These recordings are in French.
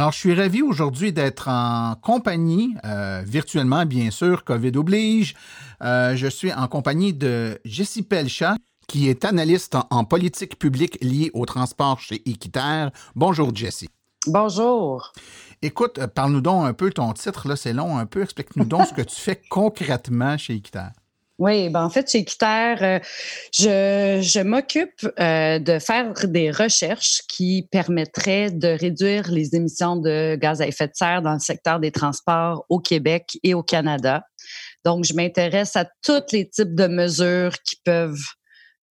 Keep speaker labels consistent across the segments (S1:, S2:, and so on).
S1: Alors, je suis ravi aujourd'hui d'être en compagnie, euh, virtuellement bien sûr, COVID oblige. Euh, je suis en compagnie de Jessie Pelchat, qui est analyste en, en politique publique liée au transport chez Équiterre. Bonjour, Jessie.
S2: Bonjour.
S1: Écoute, euh, parle-nous donc un peu ton titre, là, c'est long un peu. Explique-nous donc ce que tu fais concrètement chez Équiterre.
S2: Oui, ben en fait, chez Équiterre, euh, je, je m'occupe euh, de faire des recherches qui permettraient de réduire les émissions de gaz à effet de serre dans le secteur des transports au Québec et au Canada. Donc, je m'intéresse à tous les types de mesures qui peuvent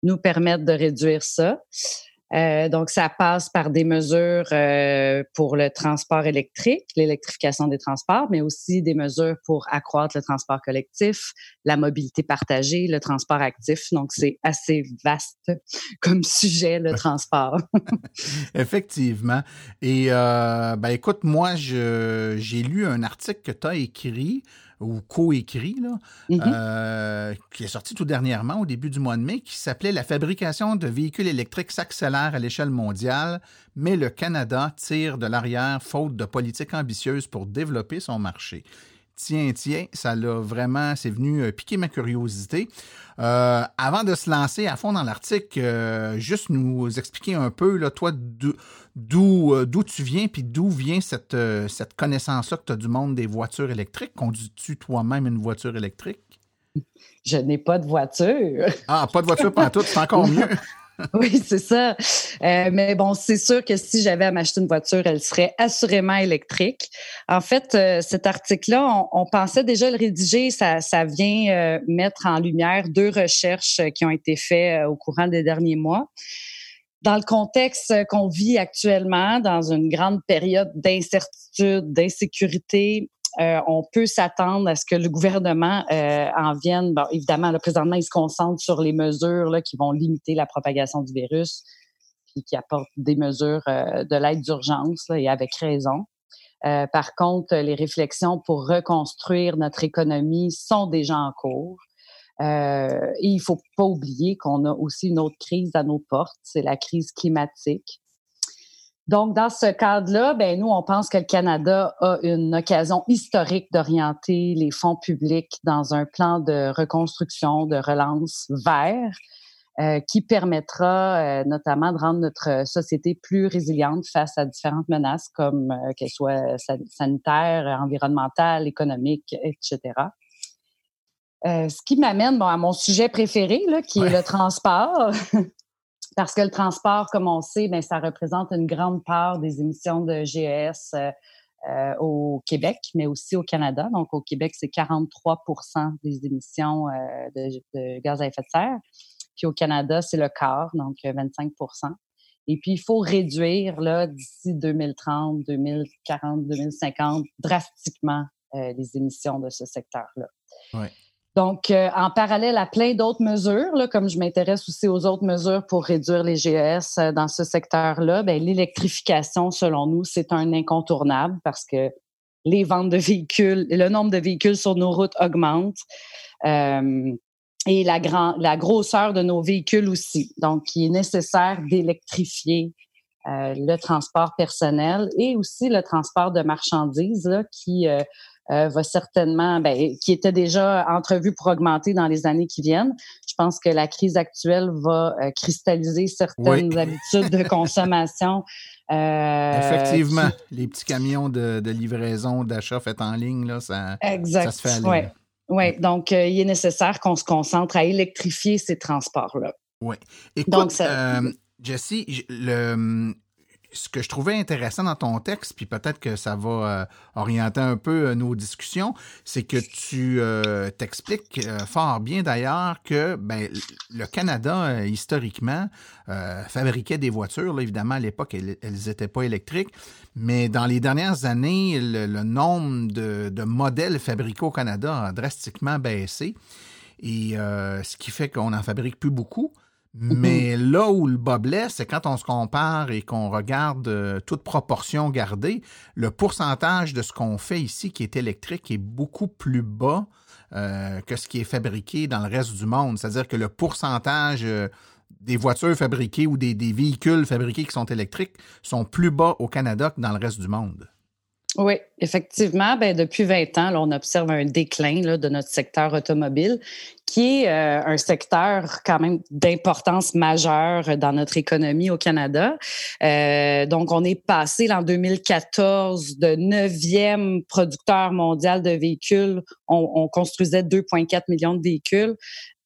S2: nous permettre de réduire ça. Euh, donc, ça passe par des mesures euh, pour le transport électrique, l'électrification des transports, mais aussi des mesures pour accroître le transport collectif, la mobilité partagée, le transport actif. Donc, c'est assez vaste comme sujet, le transport.
S1: Effectivement. Et, euh, ben, écoute, moi, j'ai lu un article que tu as écrit ou coécrit, là,
S2: Mhm.
S1: euh, qui est sorti tout dernièrement, au début du mois de mai, qui s'appelait La fabrication de véhicules électriques s'accélère à l'échelle mondiale, mais le Canada tire de l'arrière faute de politique ambitieuse pour développer son marché. Tiens, tiens, ça l'a vraiment, c'est venu euh, piquer ma curiosité. Euh, avant de se lancer à fond dans l'article, euh, juste nous expliquer un peu, là, toi, d'où d'où euh, tu viens, puis d'où vient cette, cette connaissance-là que tu as du monde des voitures électriques? Conduis-tu toi-même une voiture électrique?
S2: Je n'ai pas de voiture.
S1: Ah, pas de voiture tout, c'est encore mieux.
S2: Oui, c'est ça. Euh, mais bon, c'est sûr que si j'avais à m'acheter une voiture, elle serait assurément électrique. En fait, euh, cet article-là, on, on, pensait déjà le rédiger. Ça, ça vient euh, mettre en lumière deux recherches qui ont été faites euh, au courant des derniers mois. Dans le contexte qu'on vit actuellement, dans une grande période d'incertitude, d'insécurité, euh, on peut s'attendre à ce que le gouvernement euh, en vienne. Évidemment, là, présentement, il se concentre sur les mesures qui vont limiter la propagation du virus, puis qui apportent des mesures euh, de l'aide d'urgence, et avec raison. Par contre, les réflexions pour reconstruire notre économie sont déjà en cours. Et il faut pas oublier qu'on a aussi une autre crise à nos portes, c'est la crise climatique. Donc, dans ce cadre-là, ben nous, on pense que le Canada a une occasion historique d'orienter les fonds publics dans un plan de reconstruction, de relance vert, euh, qui permettra euh, notamment de rendre notre société plus résiliente face à différentes menaces, comme euh, qu'elles soient sanitaires, environnementales, économiques, etc. Euh, ce qui m'amène bon, à mon sujet préféré, là, qui ouais. est le transport. Parce que le transport, comme on sait, ben, ça représente une grande part des émissions de GES euh, euh, au Québec, mais aussi au Canada. Donc, au Québec, c'est 43 des émissions euh, de, gaz à effet de serre. Puis au Canada, c'est le quart, donc 25 Et puis, il faut réduire d'ici 2030, 2040, 2050 drastiquement les émissions de ce secteur-là.
S1: Ouais.
S2: Donc, euh, en parallèle à plein d'autres mesures, là, comme je m'intéresse aussi aux autres mesures pour réduire les GES euh, dans ce secteur-là, ben, l'électrification, selon nous, c'est un incontournable parce que les ventes de véhicules, le nombre de véhicules sur nos routes augmente euh, et la, grand, la grosseur de nos véhicules aussi. Donc, il est nécessaire d'électrifier euh, le transport personnel et aussi le transport de marchandises là, qui euh, va certainement, ben, qui était déjà entrevu pour augmenter dans les années qui viennent. Je pense que la crise actuelle va euh, cristalliser certaines oui. habitudes de consommation.
S1: Euh, Effectivement, qui... les petits camions de, de livraison, d'achat faits en ligne, là, ça,
S2: exact.
S1: ça se fait aller.
S2: Oui, ouais. donc euh, il est nécessaire qu'on se concentre à électrifier ces transports-là.
S1: Oui. Écoute, euh, Jessie, le, ce que je trouvais intéressant dans ton texte, puis peut-être que ça va euh, orienter un peu euh, nos discussions, c'est que tu euh, t'expliques fort bien d'ailleurs que ben, le Canada, historiquement, fabriquait des voitures. Là, évidemment, à l'époque, elles n'étaient pas électriques, mais dans les dernières années, le, nombre de, modèles fabriqués au Canada a drastiquement baissé. Et ce qui fait qu'on n'en fabrique plus beaucoup. Mais là où le bas blesse, c'est quand on se compare et qu'on regarde euh, toute proportion gardée, le pourcentage de ce qu'on fait ici qui est électrique est beaucoup plus bas euh, que ce qui est fabriqué dans le reste du monde. C'est-à-dire que le pourcentage euh, des voitures fabriquées ou des, véhicules fabriqués qui sont électriques sont plus bas au Canada que dans le reste du monde.
S2: Oui, effectivement. Ben, depuis 20 ans, on observe un déclin de notre secteur automobile, qui est euh, un secteur quand même d'importance majeure dans notre économie au Canada. Euh, donc, on est passé en 2014 de neuvième producteur mondial de véhicules. On, on construisait 2,4 millions de véhicules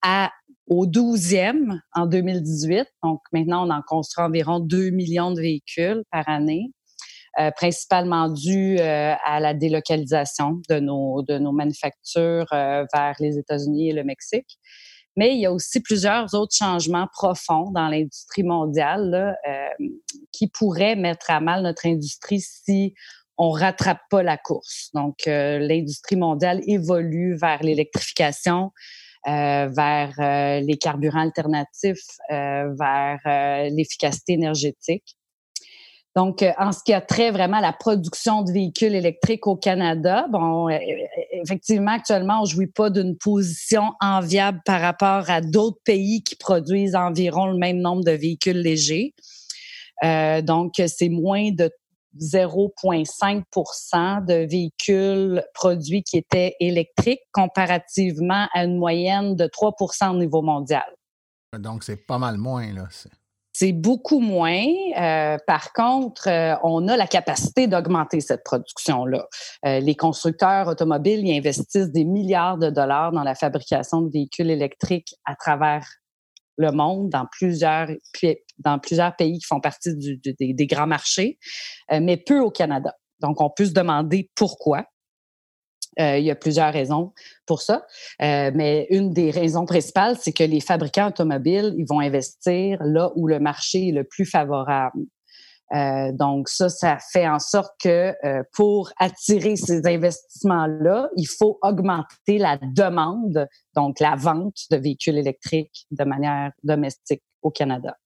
S2: à au 12e en 2018. Donc maintenant, on en construit environ 2 millions de véhicules par année. Euh, principalement dû euh, à la délocalisation de nos, de nos manufactures euh, vers les États-Unis et le Mexique. Mais il y a aussi plusieurs autres changements profonds dans l'industrie mondiale qui pourraient mettre à mal notre industrie si on rattrape pas la course. Donc, l'industrie mondiale évolue vers l'électrification, vers les carburants alternatifs, vers l'efficacité énergétique. Donc, euh, en ce qui a trait vraiment à la production de véhicules électriques au Canada, bon, euh, euh, effectivement, actuellement, on ne jouit pas d'une position enviable par rapport à d'autres pays qui produisent environ le même nombre de véhicules légers. donc, c'est moins de 0,5% de véhicules produits qui étaient électriques comparativement à une moyenne de 3% au niveau mondial.
S1: Donc, c'est pas mal moins, là.
S2: C'est beaucoup moins. Euh, par contre, euh, on a la capacité d'augmenter cette production-là. Euh, les constructeurs automobiles y investissent des milliards de dollars dans la fabrication de véhicules électriques à travers le monde, dans plusieurs, pays qui font partie des, des, grands marchés, mais peu au Canada. Donc, on peut se demander pourquoi. Euh, il y a plusieurs raisons pour ça, euh, mais une des raisons principales, c'est que les fabricants automobiles, ils vont investir là où le marché est le plus favorable. Euh, donc ça, ça fait en sorte que pour attirer ces investissements-là, il faut augmenter la demande, donc la vente de véhicules électriques de manière domestique au Canada.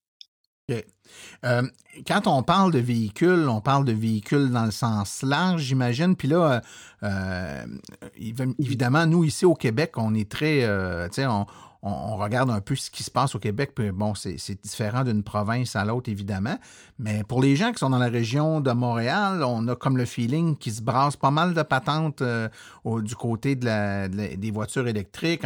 S1: Euh, quand on parle de véhicules, on parle de véhicules dans le sens large, j'imagine. Puis là, euh, évidemment, nous, ici au Québec, on est très. Euh, sais, on, regarde un peu ce qui se passe au Québec. Puis bon, c'est différent d'une province à l'autre, évidemment. Mais pour les gens qui sont dans la région de Montréal, on a comme le feeling qu'il se brasse pas mal de patentes du côté de des voitures électriques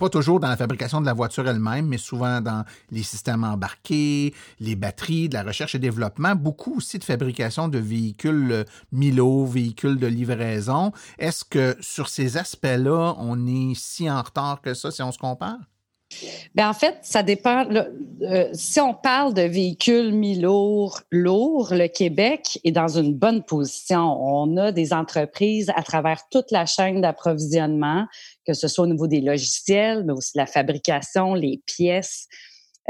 S1: pas toujours dans la fabrication de la voiture elle-même, mais souvent dans les systèmes embarqués, les batteries, de la recherche et développement, beaucoup aussi de fabrication de véhicules euh, Milo, véhicules de livraison. Est-ce que sur ces aspects-là, on est si en retard que ça si on se compare?
S2: Bien, en fait, ça dépend. Euh, si on parle de véhicules mi-lourds, lourds, le Québec est dans une bonne position. On a des entreprises à travers toute la chaîne d'approvisionnement, que ce soit au niveau des logiciels, mais aussi la fabrication, les pièces.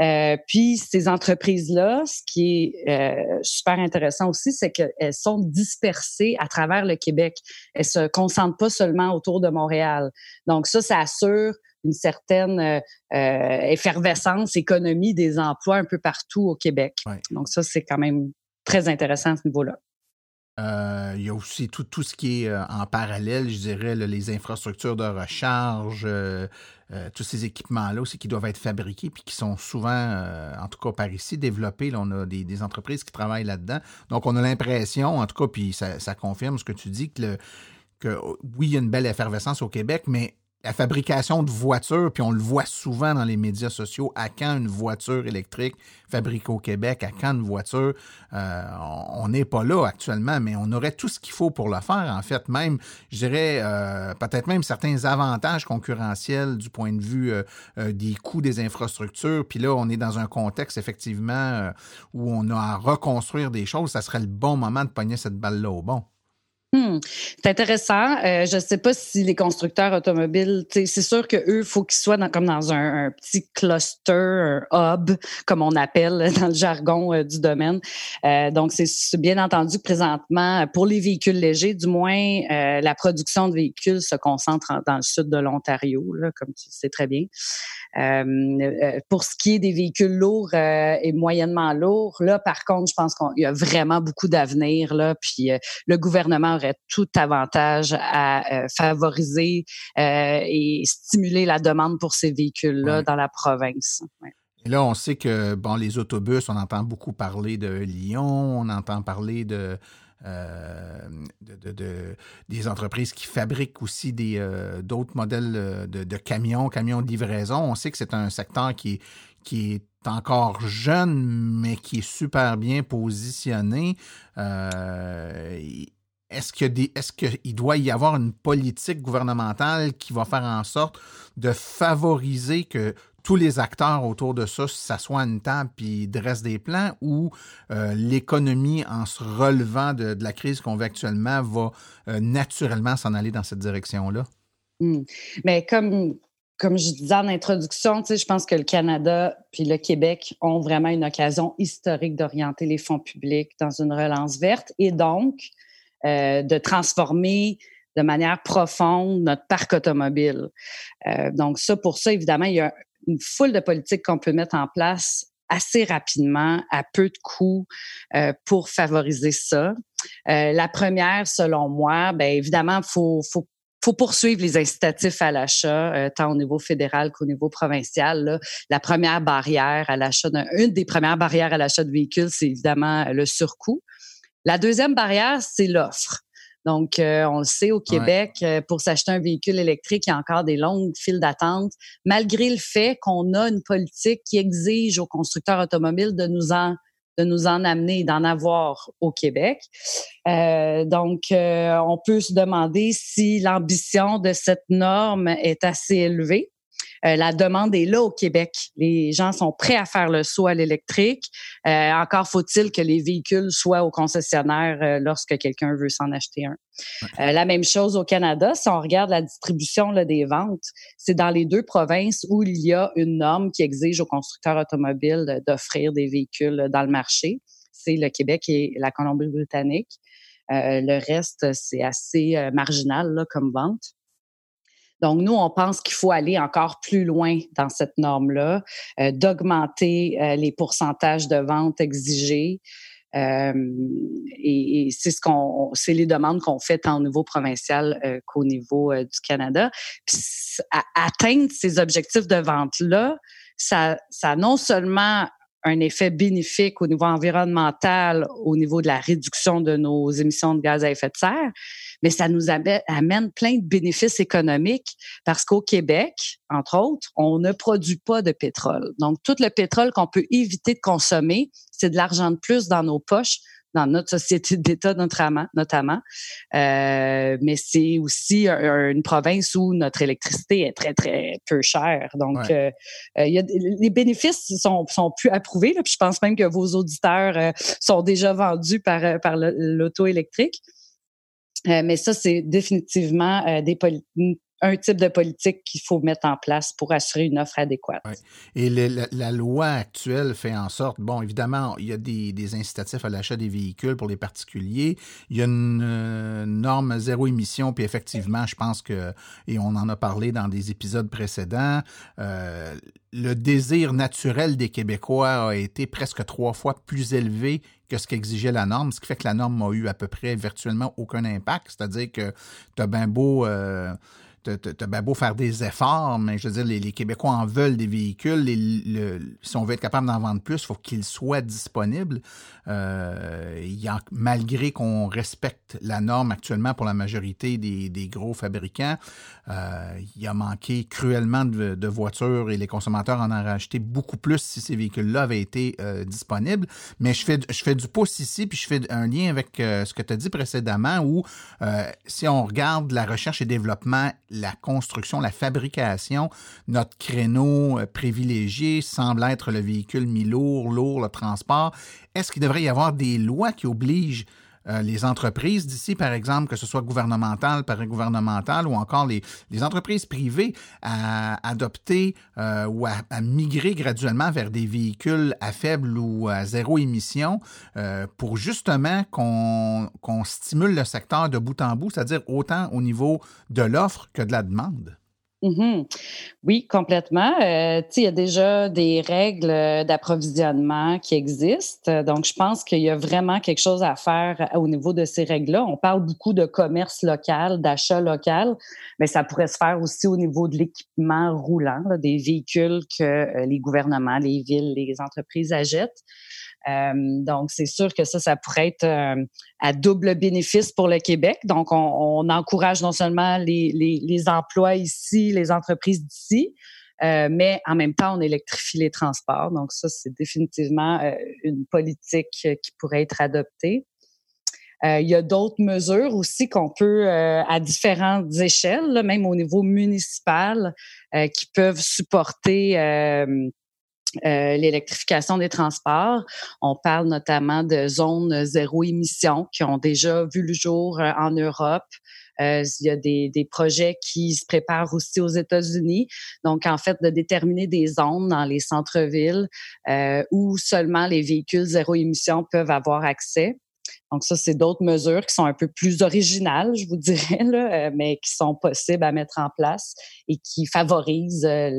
S2: Euh, puis ces entreprises-là, ce qui est euh, super intéressant aussi, c'est qu'elles sont dispersées à travers le Québec. Elles se concentrent pas seulement autour de Montréal. Donc ça, ça assure une certaine euh, euh, effervescence, économie des emplois un peu partout au Québec. Donc ça, c'est quand même très intéressant à ce niveau-là.
S1: Euh, il y a aussi tout, tout ce qui est en parallèle, je dirais, les infrastructures de recharge, tous ces équipements-là aussi qui doivent être fabriqués puis qui sont souvent, en tout cas par ici, développés. on a des, entreprises qui travaillent là-dedans. Donc, on a l'impression, en tout cas, puis ça, confirme ce que tu dis, que, que oui, il y a une belle effervescence au Québec, mais la fabrication de voitures, puis on le voit souvent dans les médias sociaux, à quand une voiture électrique fabriquée au Québec, à quand une voiture, euh, on n'est pas là actuellement, mais on aurait tout ce qu'il faut pour le faire, en fait, même, je dirais, euh, peut-être même certains avantages concurrentiels du point de vue euh, des coûts des infrastructures, puis là, on est dans un contexte, effectivement, où on a à reconstruire des choses, ça serait le bon moment de pogner cette balle-là au bon.
S2: Hmm. C'est intéressant. Euh, je ne sais pas si les constructeurs automobiles, c'est sûr que eux, faut qu'ils soient comme dans un, petit cluster, un hub, comme on appelle dans le jargon euh, du domaine. Euh, donc, c'est bien entendu présentement, pour les véhicules légers, du moins, la production de véhicules se concentre dans le sud de l'Ontario, comme tu sais très bien. pour ce qui est des véhicules lourds et moyennement lourds, là, par contre, je pense qu'il y a vraiment beaucoup d'avenir. Puis le gouvernement tout avantage à euh, favoriser euh, et stimuler la demande pour ces véhicules-là dans la province.
S1: Et là, on sait que bon, les autobus, on entend beaucoup parler de Lyon, on entend parler de, euh, des entreprises qui fabriquent aussi d'autres modèles de, camions, camions de livraison. On sait que c'est un secteur qui, qui est encore jeune, mais qui est super bien positionné. Est-ce qu'il doit y avoir une politique gouvernementale qui va faire en sorte de favoriser que tous les acteurs autour de ça s'assoient à une table puis dressent des plans ou euh, l'économie, en se relevant de, la crise qu'on vit actuellement, va euh, naturellement s'en aller dans cette direction-là?
S2: Hmm. Mais comme, comme je disais en introduction, je pense que le Canada puis le Québec ont vraiment une occasion historique d'orienter les fonds publics dans une relance verte et donc euh, de transformer de manière profonde notre parc automobile. Euh, donc ça, pour ça, évidemment, il y a une foule de politiques qu'on peut mettre en place assez rapidement, à peu de coûts, euh, pour favoriser ça. la première, selon moi, bien évidemment, faut, faut faut poursuivre les incitatifs à l'achat, tant au niveau fédéral qu'au niveau provincial. La première barrière à l'achat, une des premières barrières à l'achat de véhicules, c'est évidemment le surcoût. La deuxième barrière, c'est l'offre. Donc, euh, on le sait, au Québec, euh, pour s'acheter un véhicule électrique, il y a encore des longues files d'attente, malgré le fait qu'on a une politique qui exige aux constructeurs automobiles de nous en de nous en amener, d'en avoir au Québec. Euh, donc, on peut se demander si l'ambition de cette norme est assez élevée. Euh, la demande est là au Québec. Les gens sont prêts à faire le saut à l'électrique. Euh, encore faut-il que les véhicules soient au concessionnaire euh, lorsque quelqu'un veut s'en acheter un. la même chose au Canada. Si on regarde la distribution là, des ventes, c'est dans les deux provinces où il y a une norme qui exige aux constructeurs automobiles d'offrir des véhicules dans le marché. C'est le Québec et la Colombie-Britannique. le reste, c'est assez marginal là, comme vente. Donc, nous, on pense qu'il faut aller encore plus loin dans cette norme-là, euh, d'augmenter euh, les pourcentages de vente exigés. Euh, et, c'est ce qu'on, c'est les demandes qu'on fait tant au niveau provincial qu'au niveau du Canada. Atteindre ces objectifs de vente-là, ça, ça non seulement un effet bénéfique au niveau environnemental, au niveau de la réduction de nos émissions de gaz à effet de serre, mais ça nous amène plein de bénéfices économiques parce qu'au Québec, entre autres, on ne produit pas de pétrole. Donc, tout le pétrole qu'on peut éviter de consommer, c'est de l'argent de plus dans nos poches dans notre société d'État notamment, notamment. Euh, mais c'est aussi une province où notre électricité est très très peu chère. Donc, euh, euh, il y a, les bénéfices sont, sont plus approuvés. Là, puis je pense même que vos auditeurs sont déjà vendus par par l'auto électrique. Euh, mais ça, c'est définitivement euh, des un type de politique qu'il faut mettre en place pour assurer une offre adéquate.
S1: Et la, loi actuelle fait en sorte, bon, évidemment, il y a des, incitatifs à l'achat des véhicules pour les particuliers. Il y a une euh, norme zéro émission, puis effectivement, je pense que, et on en a parlé dans des épisodes précédents, le désir naturel des Québécois a été presque trois fois plus élevé que ce qu'exigeait la norme, ce qui fait que la norme a eu à peu près virtuellement aucun impact. C'est-à-dire que tu as bien beau, euh, t'as bien beau faire des efforts, mais je veux dire, les, Québécois en veulent des véhicules. si on veut être capable d'en vendre plus, il faut qu'ils soient disponibles. Euh, y a, malgré qu'on respecte la norme actuellement pour la majorité des, gros fabricants, euh, il a manqué cruellement de, voitures et les consommateurs en ont racheté beaucoup plus si ces véhicules-là avaient été euh, disponibles. Mais je fais, je fais du pouce ici, puis je fais un lien avec ce que tu as dit précédemment, où si on regarde la recherche et développement, la construction, la fabrication, notre créneau privilégié semble être le véhicule mi-lourd, lourd, le transport. Est-ce qu'il devrait y avoir des lois qui obligent euh, les entreprises d'ici, par exemple, que ce soit gouvernemental, paragouvernemental ou encore les, entreprises privées à adopter euh, ou à, migrer graduellement vers des véhicules à faible ou à zéro émission euh, pour justement qu'on stimule le secteur de bout en bout, c'est-à-dire autant au niveau de l'offre que de la demande?
S2: Mhm. Oui, complètement. Euh, il y a déjà des règles d'approvisionnement qui existent. Donc, je pense qu'il y a vraiment quelque chose à faire au niveau de ces règles-là. On parle beaucoup de commerce local, d'achat local, mais ça pourrait se faire aussi au niveau de l'équipement roulant, des véhicules que euh, les gouvernements, les villes, les entreprises achètent. Euh, donc, c'est sûr que ça, ça pourrait être euh, à double bénéfice pour le Québec. Donc, on, encourage non seulement les, emplois ici, les entreprises d'ici, euh, mais en même temps, on électrifie les transports. Donc, ça, c'est définitivement une politique qui pourrait être adoptée. il y a d'autres mesures aussi qu'on peut, à différentes échelles, même au niveau municipal, qui peuvent supporter euh, l'électrification des transports. On parle notamment de zones zéro émission qui ont déjà vu le jour euh, en Europe. Euh, il y a des, des, projets qui se préparent aussi aux États-Unis. Donc, en fait, de déterminer des zones dans les centres-villes euh, où seulement les véhicules zéro émission peuvent avoir accès. Donc ça, c'est d'autres mesures qui sont un peu plus originales, je vous dirais, euh, mais qui sont possibles à mettre en place et qui favorisent euh,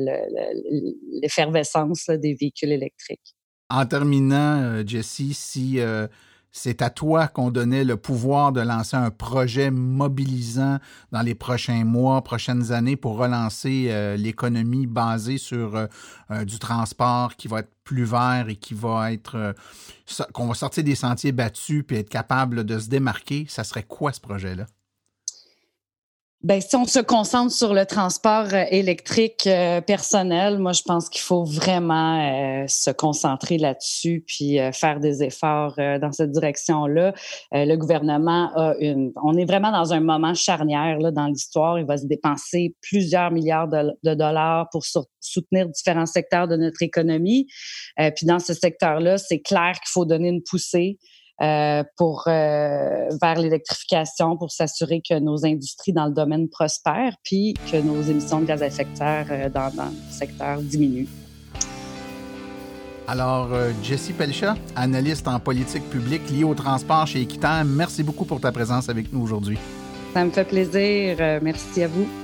S2: l'effervescence des véhicules électriques.
S1: En terminant, euh, Jessie, si c'est à toi qu'on donnait le pouvoir de lancer un projet mobilisant dans les prochains mois, prochaines années pour relancer euh, l'économie basée sur euh, euh, du transport qui va être plus vert et qui va être qu'on va sortir des sentiers battus puis être capable de se démarquer, ça serait quoi ce projet-là?
S2: Ben, si on se concentre sur le transport euh, électrique euh, personnel, moi, je pense qu'il faut vraiment euh, se concentrer là-dessus puis faire des efforts dans cette direction-là. le gouvernement a une. On est vraiment dans un moment charnière là, dans l'histoire. Il va se dépenser plusieurs milliards de, de dollars pour soutenir différents secteurs de notre économie. puis dans ce secteur-là, c'est clair qu'il faut donner une poussée. Euh, pour euh, vers l'électrification pour s'assurer que nos industries dans le domaine prospèrent puis que nos émissions de gaz à effet de serre euh, dans, le secteur diminuent.
S1: Alors, Jessie Pelcha, analyste en politique publique liée au transport chez Equitan, merci beaucoup pour ta présence avec nous aujourd'hui.
S2: Ça me fait plaisir. Merci à vous.